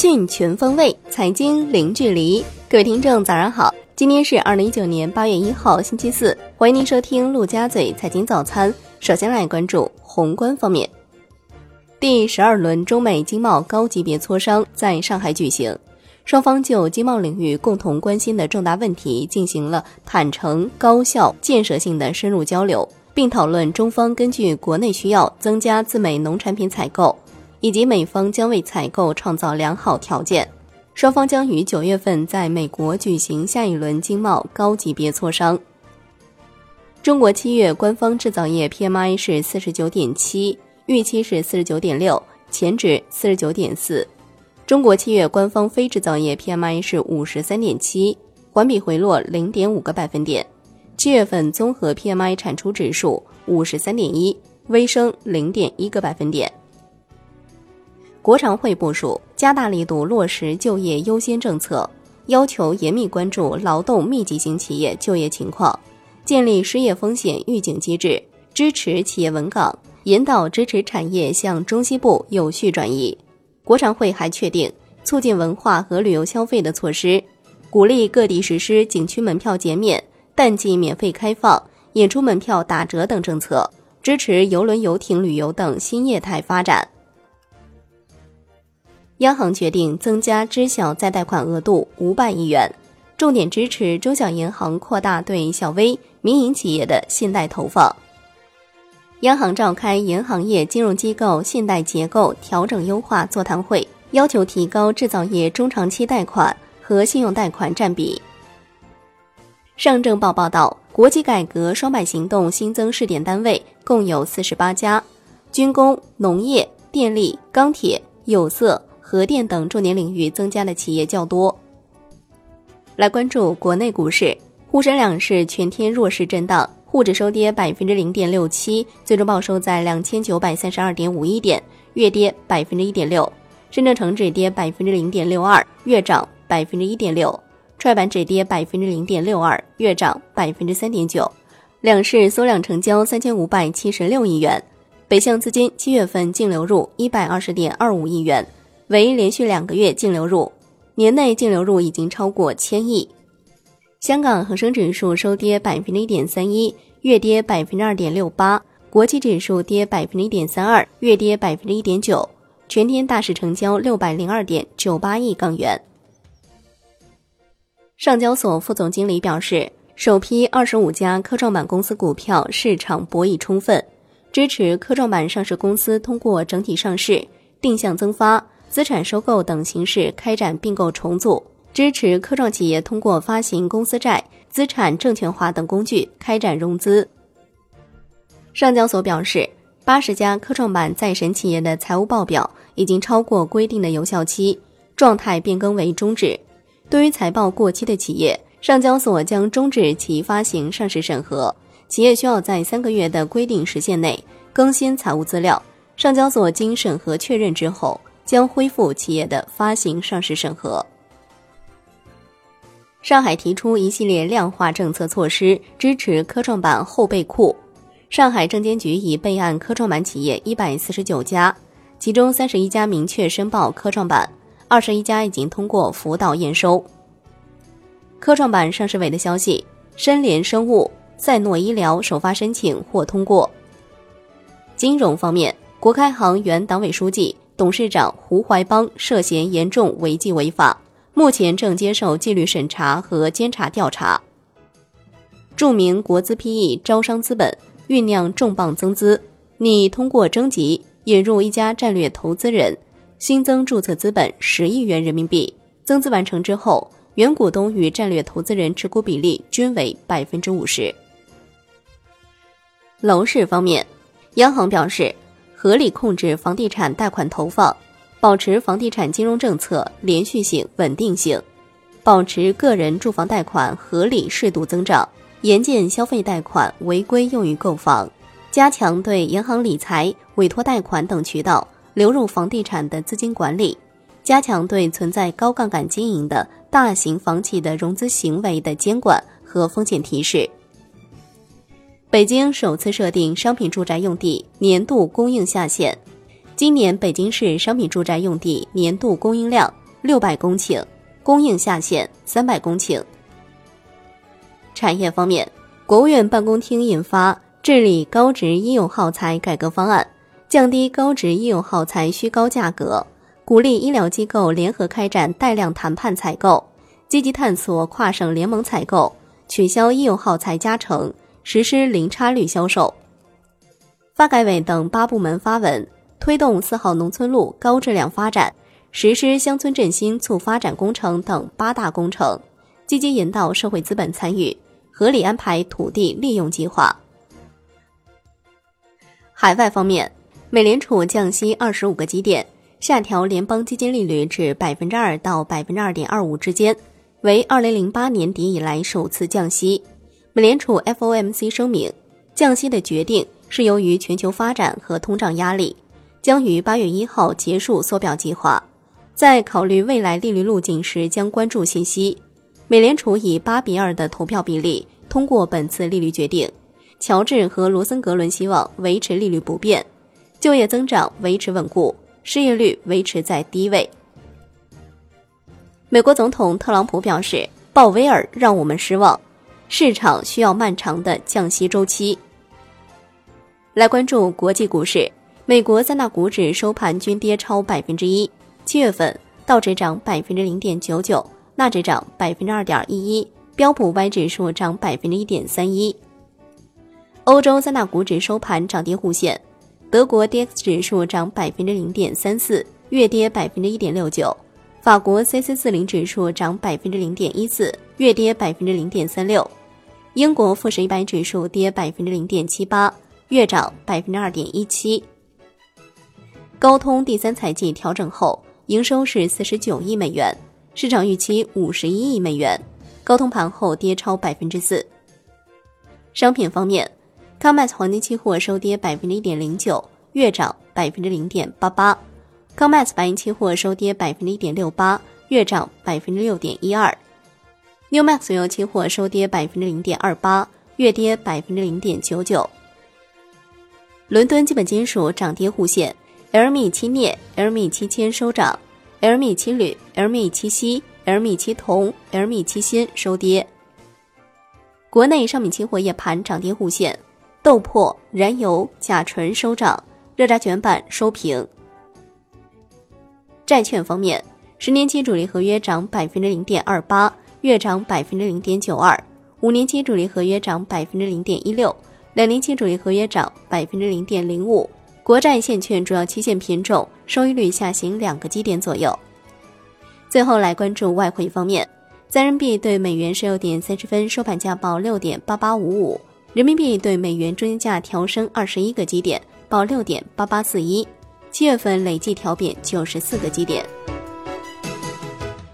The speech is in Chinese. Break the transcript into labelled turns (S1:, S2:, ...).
S1: 讯全方位，财经零距离。各位听众，早上好！今天是二零一九年八月一号，星期四。欢迎您收听陆家嘴财经早餐。首先来关注宏观方面，第十二轮中美经贸高级别磋商在上海举行，双方就经贸领域共同关心的重大问题进行了坦诚、高效、建设性的深入交流，并讨论中方根据国内需要增加自美农产品采购。以及美方将为采购创造良好条件，双方将于九月份在美国举行下一轮经贸高级别磋商。中国七月官方制造业 PMI 是四十九点七，预期是四十九点六，前值四十九点四。中国七月官方非制造业 PMI 是五十三点七，环比回落零点五个百分点。七月份综合 PMI 产出指数五十三点一，微升零点一个百分点。国常会部署加大力度落实就业优先政策，要求严密关注劳动密集型企业就业情况，建立失业风险预警机制，支持企业稳岗，引导支持产业向中西部有序转移。国常会还确定促进文化和旅游消费的措施，鼓励各地实施景区门票减免、淡季免费开放、演出门票打折等政策，支持邮轮游艇旅游等新业态发展。央行决定增加知晓再贷款额度五百亿元，重点支持中小银行扩大对小微民营企业的信贷投放。央行召开银行业金融机构信贷结构调整优化座谈会，要求提高制造业中长期贷款和信用贷款占比。上证报报道，国企改革双百行动新增试点单位共有四十八家，军工、农业、电力、钢铁、有色。核电等重点领域增加的企业较多。来关注国内股市，沪深两市全天弱势震荡，沪指收跌百分之零点六七，最终报收在两千九百三十二点五一点，月跌百分之一点六；深证成指跌百分之零点六二，月涨百分之一点六；创业板指跌百分之零点六二，月涨百分之三点九。两市缩量成交三千五百七十六亿元，北向资金七月份净流入一百二十点二五亿元。为连续两个月净流入，年内净流入已经超过千亿。香港恒生指数收跌百分之一点三一，月跌百分之二点六八；国际指数跌百分之一点三二，月跌百分之一点九。全天大市成交六百零二点九八亿港元。上交所副总经理表示，首批二十五家科创板公司股票市场博弈充分，支持科创板上市公司通过整体上市、定向增发。资产收购等形式开展并购重组，支持科创企业通过发行公司债、资产证券化等工具开展融资。上交所表示，八十家科创板在审企业的财务报表已经超过规定的有效期，状态变更为终止。对于财报过期的企业，上交所将终止其发行上市审核，企业需要在三个月的规定时限内更新财务资料。上交所经审核确认之后。将恢复企业的发行上市审核。上海提出一系列量化政策措施，支持科创板后备库。上海证监局已备案科创板企业一百四十九家，其中三十一家明确申报科创板，二十一家已经通过辅导验收。科创板上市委的消息：申联生物、赛诺医疗首发申请获通过。金融方面，国开行原党委书记。董事长胡怀邦涉嫌严重违纪违法，目前正接受纪律审查和监察调查。著名国资 PE 招商资本酝酿重磅增资，拟通过征集引入一家战略投资人，新增注册资本十亿元人民币。增资完成之后，原股东与战略投资人持股比例均为百分之五十。楼市方面，央行表示。合理控制房地产贷款投放，保持房地产金融政策连续性、稳定性，保持个人住房贷款合理适度增长，严禁消费贷款违规用于购房，加强对银行理财、委托贷款等渠道流入房地产的资金管理，加强对存在高杠杆经营的大型房企的融资行为的监管和风险提示。北京首次设定商品住宅用地年度供应下限，今年北京市商品住宅用地年度供应量六百公顷，供应下限三百公顷。产业方面，国务院办公厅印发《治理高值医用耗材改革方案》，降低高值医用耗材虚高价格，鼓励医疗机构联合开展带量谈判采购，积极探索跨省联盟采购，取消医用耗材加成，实施零差率销售。发改委等八部门发文，推动四号农村路高质量发展，实施乡村振兴促发展工程等八大工程，积极引导社会资本参与，合理安排土地利用计划。海外方面，美联储降息二十五个基点，下调联邦基金利率至百分之二到百分之二点二五之间，为二零零八年底以来首次降息。美联储 FOMC 声明，降息的决定。是由于全球发展和通胀压力，将于八月一号结束缩表计划。在考虑未来利率路径时，将关注信息。美联储以八比二的投票比例通过本次利率决定。乔治和罗森格伦希望维持利率不变，就业增长维持稳固，失业率维持在低位。美国总统特朗普表示，鲍威尔让我们失望，市场需要漫长的降息周期。来关注国际股市，美国三大股指收盘均跌超百分之一。七月份，道指涨百分之零点九九，纳指涨百分之二点一一，标普 Y 指数涨百分之一点三一。欧洲三大股指收盘涨跌互现，德国 DAX 指数涨百分之零点三四，月跌百分之一点六九；法国 c c 四零指数涨百分之零点一四，月跌百分之零点三六；英国富时一百指数跌百分之零点七八。月涨百分之二点一七。高通第三财季调整后，营收是四十九亿美元，市场预期五十一亿美元。高通盘后跌超百分之四。商品方面，COMEX 黄金期货收跌百分之一点零九，月涨百分之零点八八；COMEX 白银期货收跌百分之一点六八，月涨百分之六点一二；NEWMAX 原油期货收跌百分之零点二八，月跌百分之零点九九。伦敦基本金属涨跌互现，LME 期镍、LME 期铅收涨，LME 期铝、LME 期锡、LME 期铜、LME 期锌收跌。国内商品期货夜盘涨跌互现，豆粕、燃油、甲醇收涨，热轧卷板收平。债券方面，十年期主力合约涨百分之零点二八，月涨百分之零点九二；五年期主力合约涨百分之零点一六。两年期主力合约涨百分之零点零五，国债现券主要期限品种收益率下行两个基点左右。最后来关注外汇方面，人民币对美元十六点三十分收盘价报六点八八五五，人民币对美元中间价调升二十一个基点，报六点八八四一，七月份累计调贬九十四个基点。